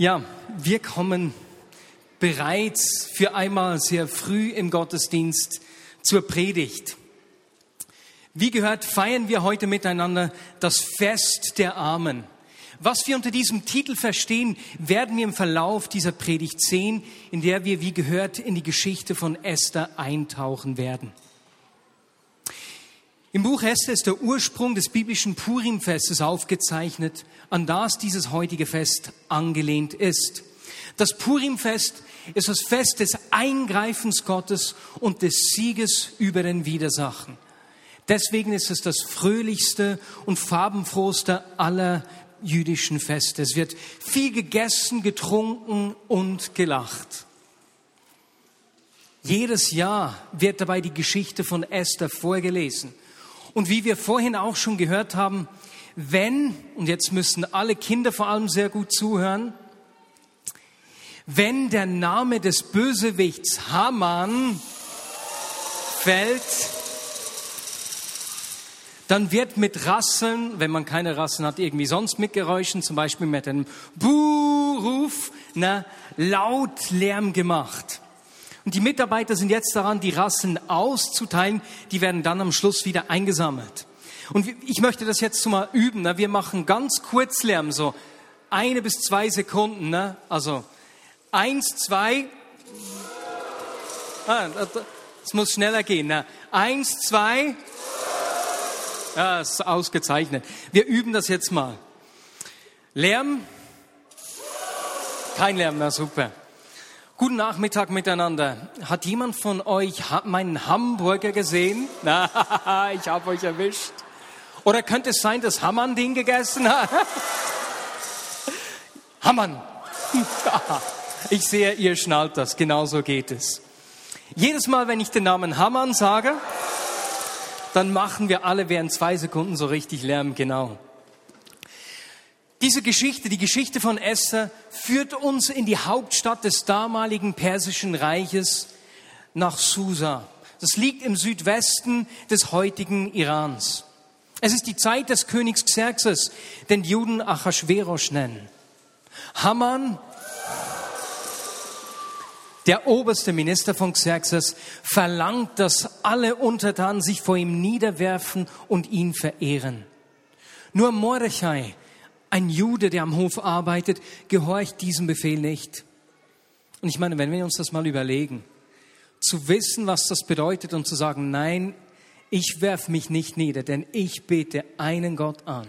Ja, wir kommen bereits für einmal sehr früh im Gottesdienst zur Predigt. Wie gehört, feiern wir heute miteinander das Fest der Armen. Was wir unter diesem Titel verstehen, werden wir im Verlauf dieser Predigt sehen, in der wir, wie gehört, in die Geschichte von Esther eintauchen werden. Im Buch Esther ist der Ursprung des biblischen Purimfestes aufgezeichnet, an das dieses heutige Fest angelehnt ist. Das Purimfest ist das Fest des Eingreifens Gottes und des Sieges über den Widersachen. Deswegen ist es das fröhlichste und farbenfrohste aller jüdischen Feste. Es wird viel gegessen, getrunken und gelacht. Jedes Jahr wird dabei die Geschichte von Esther vorgelesen. Und wie wir vorhin auch schon gehört haben, wenn, und jetzt müssen alle Kinder vor allem sehr gut zuhören, wenn der Name des Bösewichts Haman fällt, dann wird mit Rasseln, wenn man keine Rasseln hat, irgendwie sonst mit Geräuschen, zum Beispiel mit einem Buhruf, na, laut Lärm gemacht. Und die Mitarbeiter sind jetzt daran, die Rassen auszuteilen. Die werden dann am Schluss wieder eingesammelt. Und ich möchte das jetzt mal üben. Ne? Wir machen ganz kurz Lärm, so eine bis zwei Sekunden. Ne? Also eins, zwei. Ah, das muss schneller gehen. Ne? Eins, zwei. Ja, ist ausgezeichnet. Wir üben das jetzt mal. Lärm. Kein Lärm, na super. Guten Nachmittag miteinander. Hat jemand von euch meinen Hamburger gesehen? Na, ich habe euch erwischt. Oder könnte es sein, dass Hammann den gegessen hat? Hammann. Ich sehe, ihr schnallt das. Genauso geht es. Jedes Mal, wenn ich den Namen Hammann sage, dann machen wir alle während zwei Sekunden so richtig Lärm. Genau. Diese Geschichte, die Geschichte von Esther, führt uns in die Hauptstadt des damaligen persischen Reiches nach Susa. Das liegt im Südwesten des heutigen Irans. Es ist die Zeit des Königs Xerxes, den Juden Achashverosh nennen. Haman, der oberste Minister von Xerxes, verlangt, dass alle Untertanen sich vor ihm niederwerfen und ihn verehren. Nur Mordechai, ein Jude, der am Hof arbeitet, gehorcht diesem Befehl nicht. Und ich meine, wenn wir uns das mal überlegen, zu wissen, was das bedeutet und zu sagen, nein, ich werf mich nicht nieder, denn ich bete einen Gott an.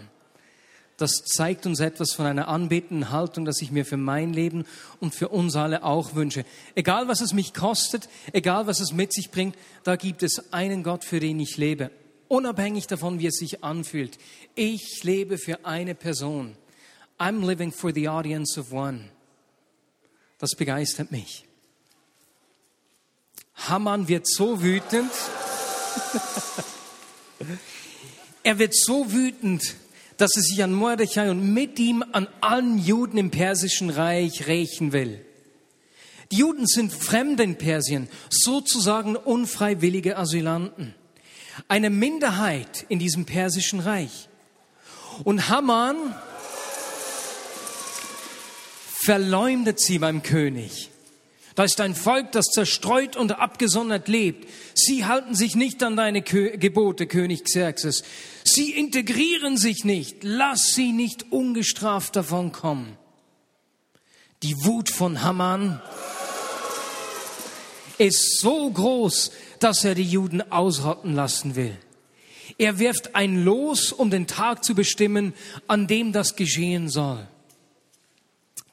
Das zeigt uns etwas von einer anbetenden Haltung, das ich mir für mein Leben und für uns alle auch wünsche. Egal was es mich kostet, egal was es mit sich bringt, da gibt es einen Gott, für den ich lebe unabhängig davon, wie es sich anfühlt. Ich lebe für eine Person. I'm living for the audience of one. Das begeistert mich. Haman wird so wütend. er wird so wütend, dass er sich an Mordechai und mit ihm an allen Juden im persischen Reich rächen will. Die Juden sind Fremde in Persien, sozusagen unfreiwillige Asylanten eine Minderheit in diesem persischen Reich. Und Haman verleumdet sie beim König. Da ist ein Volk, das zerstreut und abgesondert lebt. Sie halten sich nicht an deine Kö Gebote, König Xerxes. Sie integrieren sich nicht. Lass sie nicht ungestraft davon kommen. Die Wut von Haman ist so groß, dass er die Juden ausrotten lassen will. Er wirft ein Los, um den Tag zu bestimmen, an dem das geschehen soll.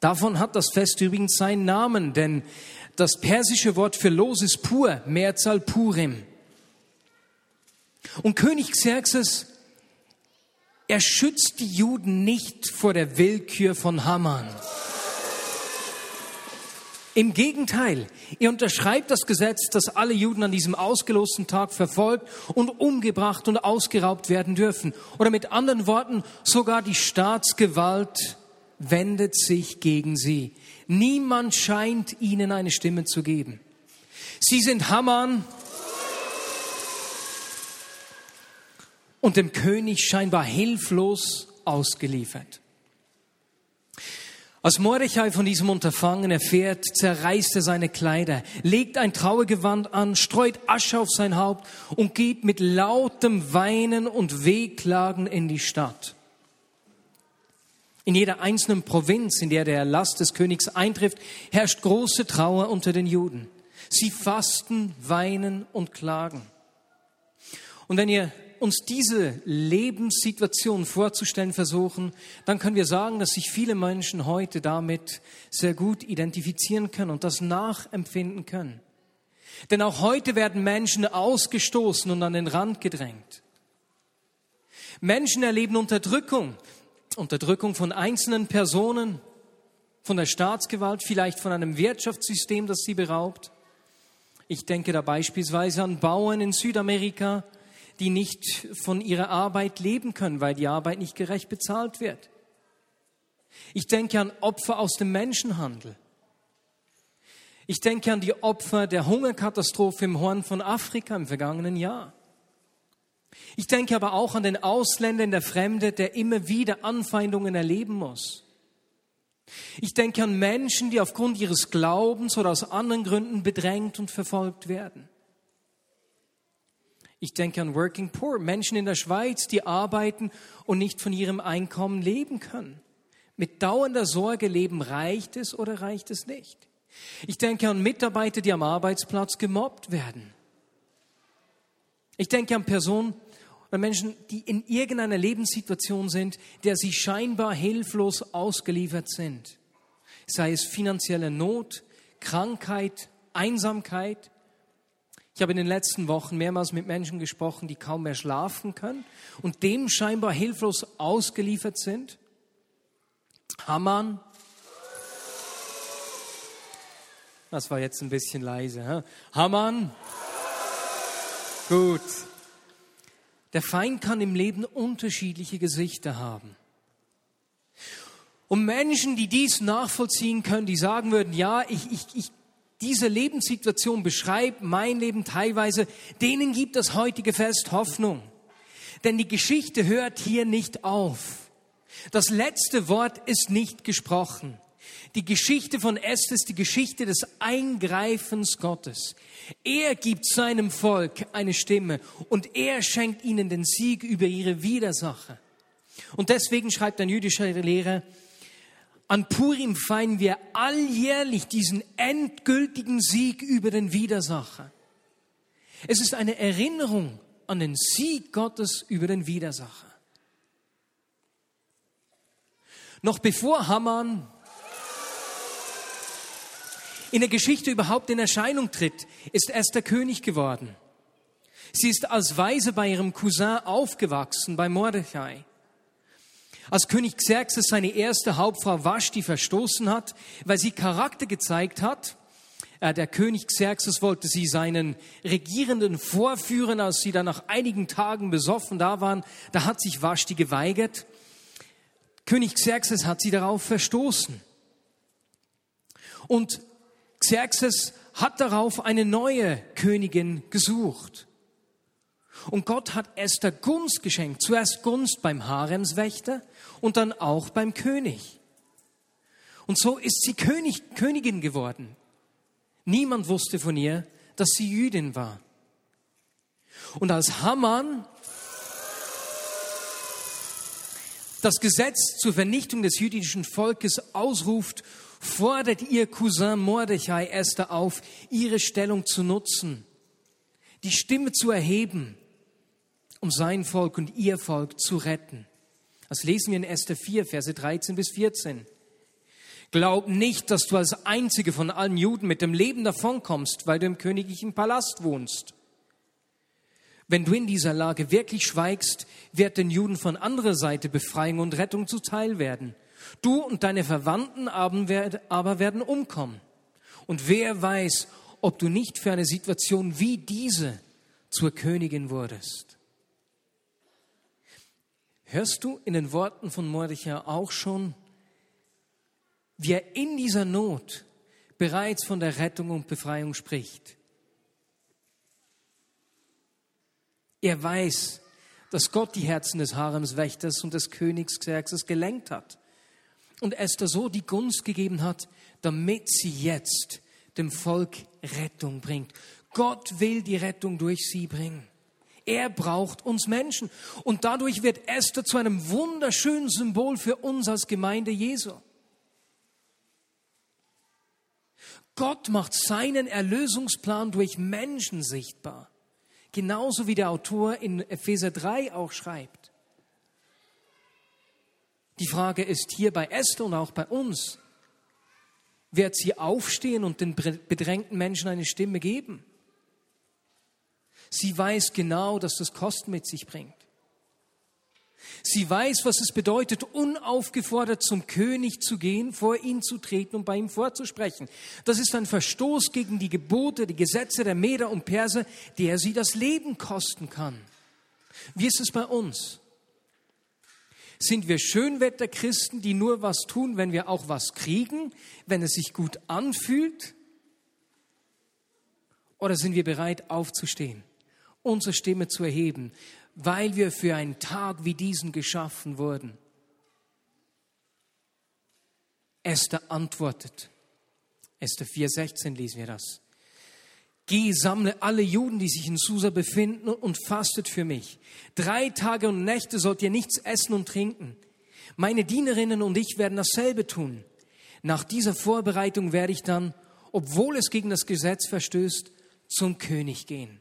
Davon hat das Fest übrigens seinen Namen, denn das persische Wort für Los ist pur, Mehrzahl Purim. Und König Xerxes, er schützt die Juden nicht vor der Willkür von Haman. Im Gegenteil, er unterschreibt das Gesetz, dass alle Juden an diesem ausgelosten Tag verfolgt und umgebracht und ausgeraubt werden dürfen. Oder mit anderen Worten, sogar die Staatsgewalt wendet sich gegen sie. Niemand scheint ihnen eine Stimme zu geben. Sie sind Haman und dem König scheinbar hilflos ausgeliefert. Als Mordechai von diesem Unterfangen erfährt, zerreißt er seine Kleider, legt ein Trauergewand an, streut Asche auf sein Haupt und geht mit lautem Weinen und Wehklagen in die Stadt. In jeder einzelnen Provinz, in der der Erlass des Königs eintrifft, herrscht große Trauer unter den Juden. Sie fasten, weinen und klagen. Und wenn ihr uns diese Lebenssituation vorzustellen versuchen, dann können wir sagen, dass sich viele Menschen heute damit sehr gut identifizieren können und das nachempfinden können. Denn auch heute werden Menschen ausgestoßen und an den Rand gedrängt. Menschen erleben Unterdrückung, Unterdrückung von einzelnen Personen, von der Staatsgewalt, vielleicht von einem Wirtschaftssystem, das sie beraubt. Ich denke da beispielsweise an Bauern in Südamerika, die nicht von ihrer Arbeit leben können, weil die Arbeit nicht gerecht bezahlt wird. Ich denke an Opfer aus dem Menschenhandel. Ich denke an die Opfer der Hungerkatastrophe im Horn von Afrika im vergangenen Jahr. Ich denke aber auch an den Ausländer in der Fremde, der immer wieder Anfeindungen erleben muss. Ich denke an Menschen, die aufgrund ihres Glaubens oder aus anderen Gründen bedrängt und verfolgt werden. Ich denke an Working Poor, Menschen in der Schweiz, die arbeiten und nicht von ihrem Einkommen leben können. Mit dauernder Sorge leben, reicht es oder reicht es nicht? Ich denke an Mitarbeiter, die am Arbeitsplatz gemobbt werden. Ich denke an Personen oder Menschen, die in irgendeiner Lebenssituation sind, der sie scheinbar hilflos ausgeliefert sind. Sei es finanzielle Not, Krankheit, Einsamkeit, ich habe in den letzten Wochen mehrmals mit Menschen gesprochen, die kaum mehr schlafen können und dem scheinbar hilflos ausgeliefert sind. Haman. Das war jetzt ein bisschen leise. Hä? Haman. Gut. Der Feind kann im Leben unterschiedliche Gesichter haben. Und Menschen, die dies nachvollziehen können, die sagen würden, ja, ich, ich, ich diese Lebenssituation beschreibt, mein Leben teilweise, denen gibt das heutige Fest Hoffnung. Denn die Geschichte hört hier nicht auf. Das letzte Wort ist nicht gesprochen. Die Geschichte von Esther ist die Geschichte des Eingreifens Gottes. Er gibt seinem Volk eine Stimme und er schenkt ihnen den Sieg über ihre Widersacher. Und deswegen schreibt ein jüdischer Lehrer, an Purim feiern wir alljährlich diesen endgültigen Sieg über den Widersacher. Es ist eine Erinnerung an den Sieg Gottes über den Widersacher. Noch bevor Haman in der Geschichte überhaupt in Erscheinung tritt, ist Esther König geworden. Sie ist als Weise bei ihrem Cousin aufgewachsen, bei Mordechai. Als König Xerxes seine erste Hauptfrau Vashti verstoßen hat, weil sie Charakter gezeigt hat, äh, der König Xerxes wollte sie seinen Regierenden vorführen, als sie dann nach einigen Tagen besoffen da waren, da hat sich Vashti geweigert. König Xerxes hat sie darauf verstoßen. Und Xerxes hat darauf eine neue Königin gesucht. Und Gott hat Esther Gunst geschenkt. Zuerst Gunst beim Haremswächter und dann auch beim König. Und so ist sie König, Königin geworden. Niemand wusste von ihr, dass sie Jüdin war. Und als Haman das Gesetz zur Vernichtung des jüdischen Volkes ausruft, fordert ihr Cousin Mordechai Esther auf, ihre Stellung zu nutzen, die Stimme zu erheben, um sein Volk und ihr Volk zu retten. Das lesen wir in Esther 4, Verse 13 bis 14. Glaub nicht, dass du als einzige von allen Juden mit dem Leben davonkommst, weil du im königlichen Palast wohnst. Wenn du in dieser Lage wirklich schweigst, wird den Juden von anderer Seite Befreiung und Rettung zuteil werden. Du und deine Verwandten aber werden umkommen. Und wer weiß, ob du nicht für eine Situation wie diese zur Königin wurdest. Hörst du in den Worten von Mordechai auch schon, wie er in dieser Not bereits von der Rettung und Befreiung spricht? Er weiß, dass Gott die Herzen des Haremswächters und des Königs Xerxes gelenkt hat. und Esther so die Gunst gegeben hat, damit sie jetzt dem Volk Rettung bringt. Gott will die Rettung durch sie bringen. Er braucht uns Menschen. Und dadurch wird Esther zu einem wunderschönen Symbol für uns als Gemeinde Jesu. Gott macht seinen Erlösungsplan durch Menschen sichtbar. Genauso wie der Autor in Epheser 3 auch schreibt. Die Frage ist hier bei Esther und auch bei uns, wird sie aufstehen und den bedrängten Menschen eine Stimme geben? Sie weiß genau, dass das Kosten mit sich bringt. Sie weiß, was es bedeutet, unaufgefordert zum König zu gehen, vor ihn zu treten und bei ihm vorzusprechen. Das ist ein Verstoß gegen die Gebote, die Gesetze der Meder und Perser, der sie das Leben kosten kann. Wie ist es bei uns? Sind wir Schönwetterchristen, die nur was tun, wenn wir auch was kriegen, wenn es sich gut anfühlt? Oder sind wir bereit aufzustehen, unsere Stimme zu erheben, weil wir für einen Tag wie diesen geschaffen wurden? Esther antwortet. Esther 4,16 lesen wir das. Geh, sammle alle Juden, die sich in Susa befinden und fastet für mich. Drei Tage und Nächte sollt ihr nichts essen und trinken. Meine Dienerinnen und ich werden dasselbe tun. Nach dieser Vorbereitung werde ich dann, obwohl es gegen das Gesetz verstößt, zum König gehen.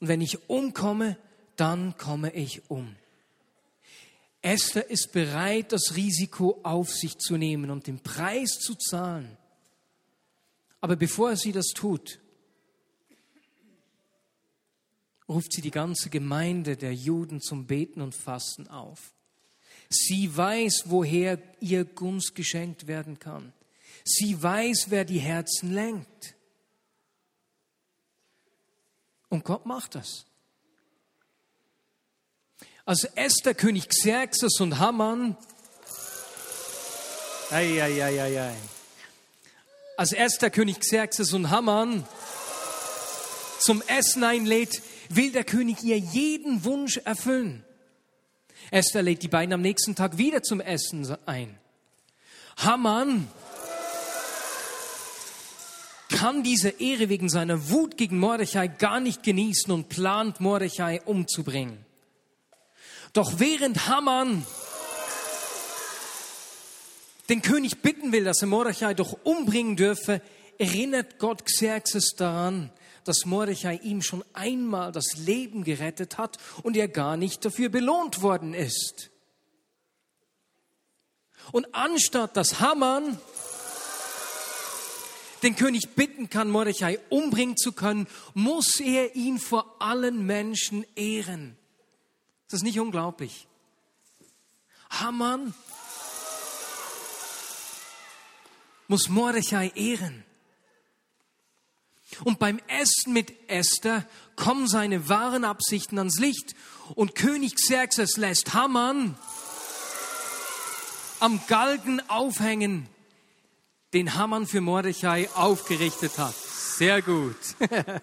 Und wenn ich umkomme, dann komme ich um. Esther ist bereit, das Risiko auf sich zu nehmen und den Preis zu zahlen. Aber bevor sie das tut, ruft sie die ganze Gemeinde der Juden zum Beten und Fasten auf. Sie weiß, woher ihr Gunst geschenkt werden kann. Sie weiß, wer die Herzen lenkt. Und Gott macht das. Als Esther, König Xerxes und Haman, ei, ei, ei, ei, ei. als Esther, König Xerxes und Haman zum Essen einlädt, will der König ihr jeden Wunsch erfüllen. Esther lädt die beiden am nächsten Tag wieder zum Essen ein. Haman kann diese Ehre wegen seiner Wut gegen Mordechai gar nicht genießen und plant Mordechai umzubringen. Doch während Haman den König bitten will, dass er Mordechai doch umbringen dürfe, erinnert Gott Xerxes daran, dass Mordechai ihm schon einmal das Leben gerettet hat und er gar nicht dafür belohnt worden ist. Und anstatt dass Haman den König bitten kann, Mordechai umbringen zu können, muss er ihn vor allen Menschen ehren. Ist das nicht unglaublich? Haman muss Mordechai ehren. Und beim Essen mit Esther kommen seine wahren Absichten ans Licht. Und König Xerxes lässt Haman am Galgen aufhängen, den Haman für Mordechai aufgerichtet hat. Sehr gut.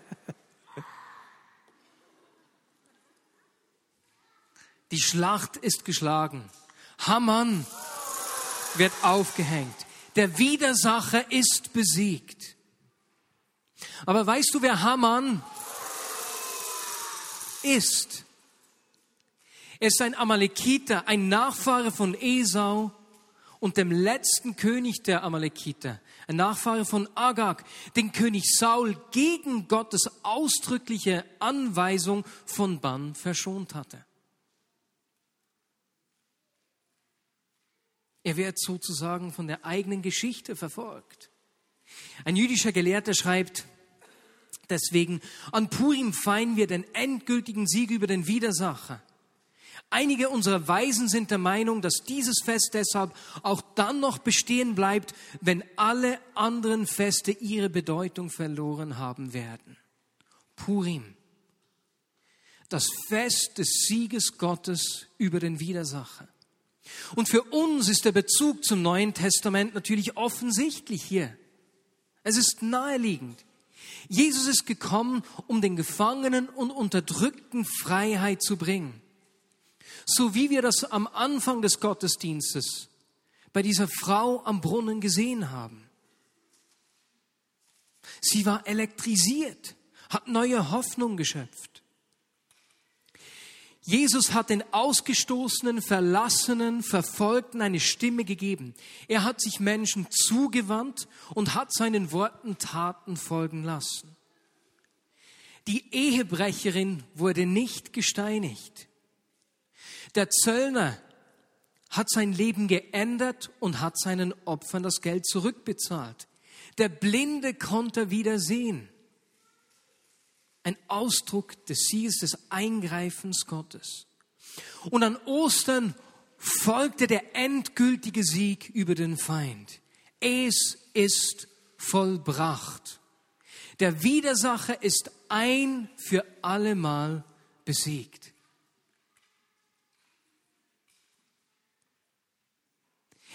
Die Schlacht ist geschlagen. Haman wird aufgehängt. Der Widersacher ist besiegt. Aber weißt du, wer Haman ist? Er ist ein Amalekiter, ein Nachfahre von Esau und dem letzten König der Amalekiter, ein Nachfahre von Agag, den König Saul gegen Gottes ausdrückliche Anweisung von Bann verschont hatte. Er wird sozusagen von der eigenen Geschichte verfolgt. Ein jüdischer Gelehrter schreibt deswegen, an Purim feiern wir den endgültigen Sieg über den Widersacher. Einige unserer Weisen sind der Meinung, dass dieses Fest deshalb auch dann noch bestehen bleibt, wenn alle anderen Feste ihre Bedeutung verloren haben werden. Purim, das Fest des Sieges Gottes über den Widersacher. Und für uns ist der Bezug zum Neuen Testament natürlich offensichtlich hier. Es ist naheliegend. Jesus ist gekommen, um den Gefangenen und Unterdrückten Freiheit zu bringen. So wie wir das am Anfang des Gottesdienstes bei dieser Frau am Brunnen gesehen haben. Sie war elektrisiert, hat neue Hoffnung geschöpft. Jesus hat den ausgestoßenen, verlassenen, verfolgten eine Stimme gegeben. Er hat sich Menschen zugewandt und hat seinen Worten Taten folgen lassen. Die Ehebrecherin wurde nicht gesteinigt. Der Zöllner hat sein Leben geändert und hat seinen Opfern das Geld zurückbezahlt. Der Blinde konnte wieder sehen. Ein Ausdruck des Sieges, des Eingreifens Gottes. Und an Ostern folgte der endgültige Sieg über den Feind. Es ist vollbracht. Der Widersacher ist ein für allemal besiegt.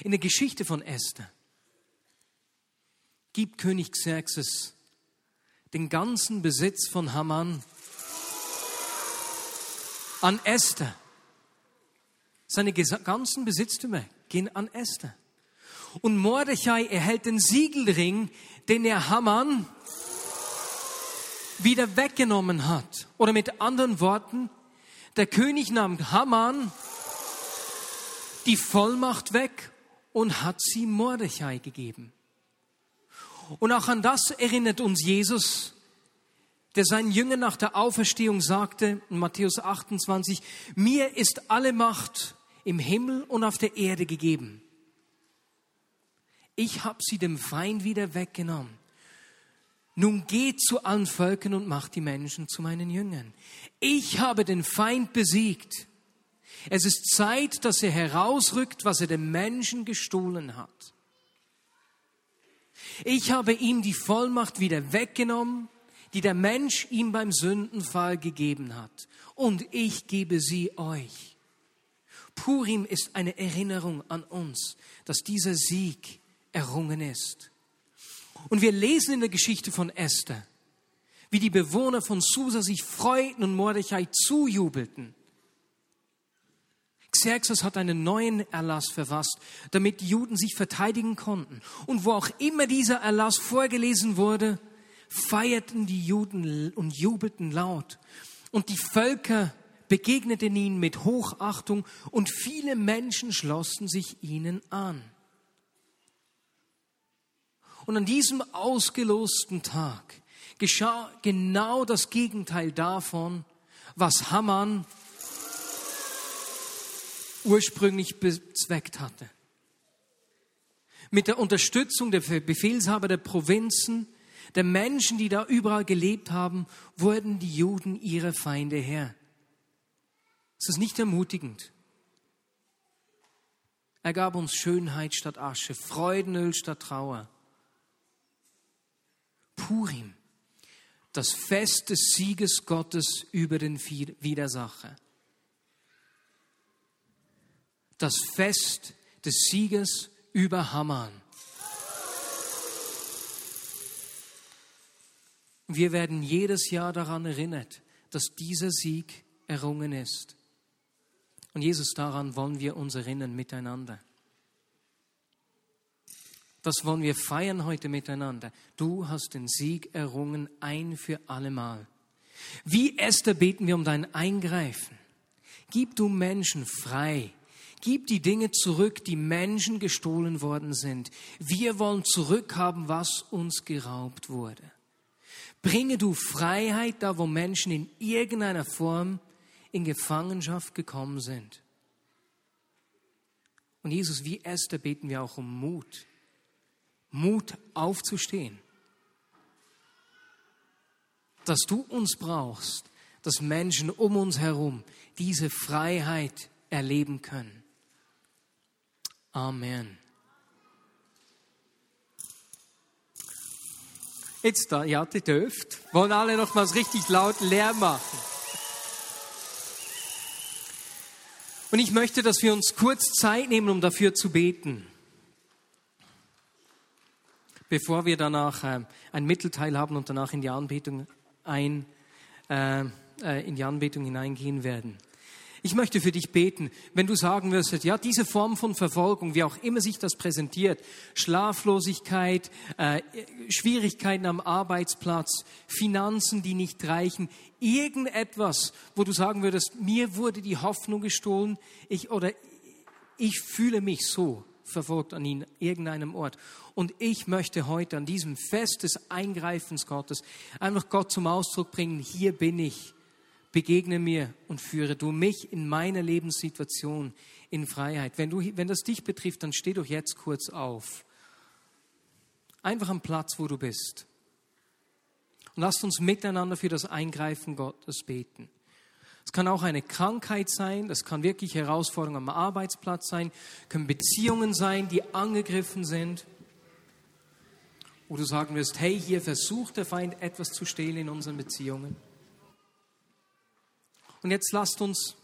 In der Geschichte von Esther gibt König Xerxes den ganzen Besitz von Haman an Esther. Seine ganzen Besitztümer gehen an Esther. Und Mordechai erhält den Siegelring, den er Haman wieder weggenommen hat. Oder mit anderen Worten, der König nahm Haman die Vollmacht weg und hat sie Mordechai gegeben. Und auch an das erinnert uns Jesus, der seinen Jüngern nach der Auferstehung sagte in Matthäus 28, mir ist alle Macht im Himmel und auf der Erde gegeben. Ich habe sie dem Feind wieder weggenommen. Nun geht zu allen Völkern und macht die Menschen zu meinen Jüngern. Ich habe den Feind besiegt. Es ist Zeit, dass er herausrückt, was er dem Menschen gestohlen hat. Ich habe ihm die Vollmacht wieder weggenommen, die der Mensch ihm beim Sündenfall gegeben hat. Und ich gebe sie euch. Purim ist eine Erinnerung an uns, dass dieser Sieg errungen ist. Und wir lesen in der Geschichte von Esther, wie die Bewohner von Susa sich freuten und Mordechai zujubelten. Xerxes hat einen neuen Erlass verfasst, damit die Juden sich verteidigen konnten. Und wo auch immer dieser Erlass vorgelesen wurde, feierten die Juden und jubelten laut. Und die Völker begegneten ihnen mit Hochachtung und viele Menschen schlossen sich ihnen an. Und an diesem ausgelosten Tag geschah genau das Gegenteil davon, was Haman ursprünglich bezweckt hatte. Mit der Unterstützung der Befehlshaber der Provinzen, der Menschen, die da überall gelebt haben, wurden die Juden ihre Feinde her. Ist das nicht ermutigend? Er gab uns Schönheit statt Asche, Freudenöl statt Trauer. Purim, das Fest des Sieges Gottes über den Widersacher das Fest des Sieges über Haman. Wir werden jedes Jahr daran erinnert, dass dieser Sieg errungen ist. Und Jesus, daran wollen wir uns erinnern miteinander. Das wollen wir feiern heute miteinander. Du hast den Sieg errungen ein für allemal. Wie Esther beten wir um dein Eingreifen. Gib du Menschen frei, Gib die Dinge zurück, die Menschen gestohlen worden sind. Wir wollen zurückhaben, was uns geraubt wurde. Bringe du Freiheit da, wo Menschen in irgendeiner Form in Gefangenschaft gekommen sind. Und Jesus, wie Esther beten wir auch um Mut. Mut aufzustehen. Dass du uns brauchst, dass Menschen um uns herum diese Freiheit erleben können. Amen. Jetzt da, ja, die dürft. Wollen alle nochmals richtig laut leer machen. Und ich möchte, dass wir uns kurz Zeit nehmen, um dafür zu beten. Bevor wir danach äh, ein Mittelteil haben und danach in die Anbetung ein, äh, äh in die Anbetung hineingehen werden. Ich möchte für dich beten, wenn du sagen wirst, ja, diese Form von Verfolgung, wie auch immer sich das präsentiert, Schlaflosigkeit, äh, Schwierigkeiten am Arbeitsplatz, Finanzen, die nicht reichen, irgendetwas, wo du sagen würdest, mir wurde die Hoffnung gestohlen, ich, oder ich fühle mich so verfolgt an ihn, irgendeinem Ort. Und ich möchte heute an diesem Fest des Eingreifens Gottes einfach Gott zum Ausdruck bringen, hier bin ich begegne mir und führe du mich in meiner Lebenssituation in Freiheit. Wenn, du, wenn das dich betrifft, dann steh doch jetzt kurz auf. Einfach am Platz, wo du bist. Und lasst uns miteinander für das Eingreifen Gottes beten. Es kann auch eine Krankheit sein, das kann wirklich Herausforderungen am Arbeitsplatz sein, können Beziehungen sein, die angegriffen sind. Wo du sagen wirst, hey, hier versucht der Feind etwas zu stehlen in unseren Beziehungen. Und jetzt lasst uns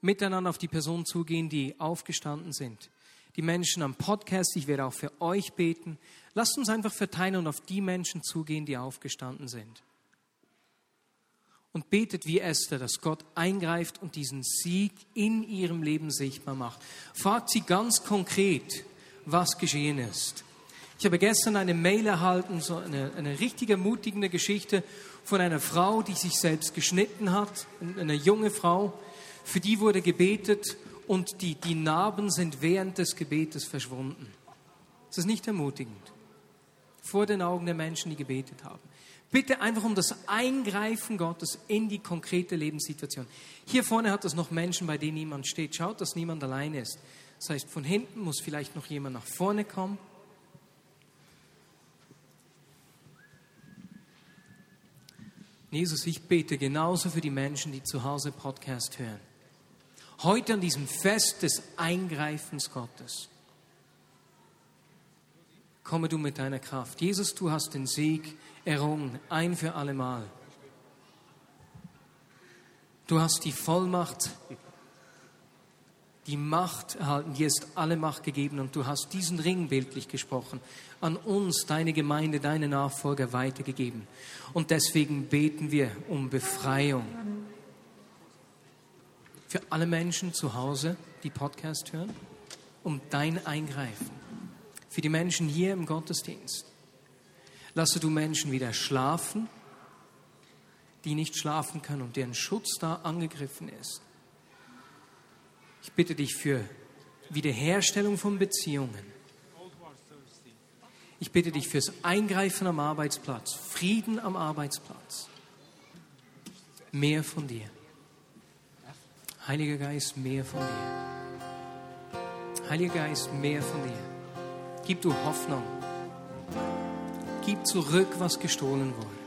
miteinander auf die Personen zugehen, die aufgestanden sind. Die Menschen am Podcast, ich werde auch für euch beten. Lasst uns einfach verteilen und auf die Menschen zugehen, die aufgestanden sind. Und betet wie Esther, dass Gott eingreift und diesen Sieg in ihrem Leben sichtbar macht. Fragt sie ganz konkret, was geschehen ist. Ich habe gestern eine Mail erhalten, so eine, eine richtig ermutigende Geschichte von einer Frau, die sich selbst geschnitten hat, eine junge Frau. Für die wurde gebetet und die, die Narben sind während des Gebetes verschwunden. Ist das nicht ermutigend? Vor den Augen der Menschen, die gebetet haben. Bitte einfach um das Eingreifen Gottes in die konkrete Lebenssituation. Hier vorne hat es noch Menschen, bei denen niemand steht. Schaut, dass niemand allein ist. Das heißt, von hinten muss vielleicht noch jemand nach vorne kommen. Jesus, ich bete genauso für die Menschen, die zu Hause Podcast hören. Heute an diesem Fest des Eingreifens Gottes. Komme du mit deiner Kraft. Jesus, du hast den Sieg errungen, ein für allemal. Du hast die Vollmacht die Macht erhalten, dir ist alle Macht gegeben und du hast diesen Ring bildlich gesprochen, an uns, deine Gemeinde, deine Nachfolger weitergegeben. Und deswegen beten wir um Befreiung. Für alle Menschen zu Hause, die Podcast hören, um dein Eingreifen. Für die Menschen hier im Gottesdienst. Lasse du Menschen wieder schlafen, die nicht schlafen können und deren Schutz da angegriffen ist. Ich bitte dich für Wiederherstellung von Beziehungen. Ich bitte dich fürs Eingreifen am Arbeitsplatz, Frieden am Arbeitsplatz. Mehr von dir. Heiliger Geist, mehr von dir. Heiliger Geist, mehr von dir. Gib du Hoffnung. Gib zurück, was gestohlen wurde.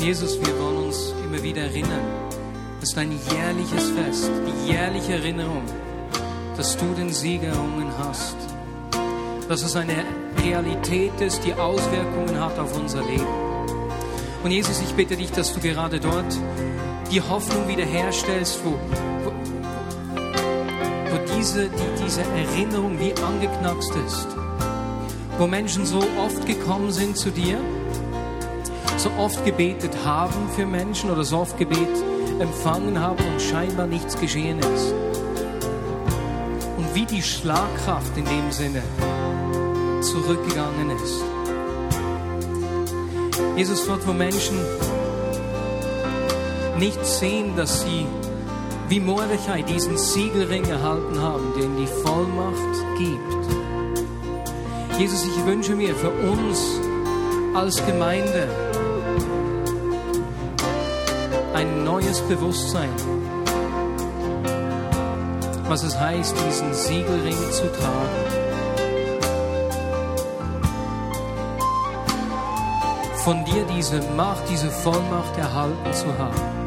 Jesus, wir wollen uns immer wieder erinnern. Das ist ein jährliches Fest, die jährliche Erinnerung, dass du den Sieg errungen hast. Dass es eine Realität ist, die Auswirkungen hat auf unser Leben. Und Jesus, ich bitte dich, dass du gerade dort die Hoffnung wiederherstellst, wo, wo, wo diese, die, diese Erinnerung wie angeknackst ist. Wo Menschen so oft gekommen sind zu dir so oft gebetet haben für Menschen oder so oft Gebet empfangen haben und scheinbar nichts geschehen ist. Und wie die Schlagkraft in dem Sinne zurückgegangen ist. Jesus, dort wo Menschen nicht sehen, dass sie wie Mordechai diesen Siegelring erhalten haben, den die Vollmacht gibt. Jesus, ich wünsche mir für uns als Gemeinde ein neues Bewusstsein, was es heißt, diesen Siegelring zu tragen. Von dir diese Macht, diese Vollmacht erhalten zu haben.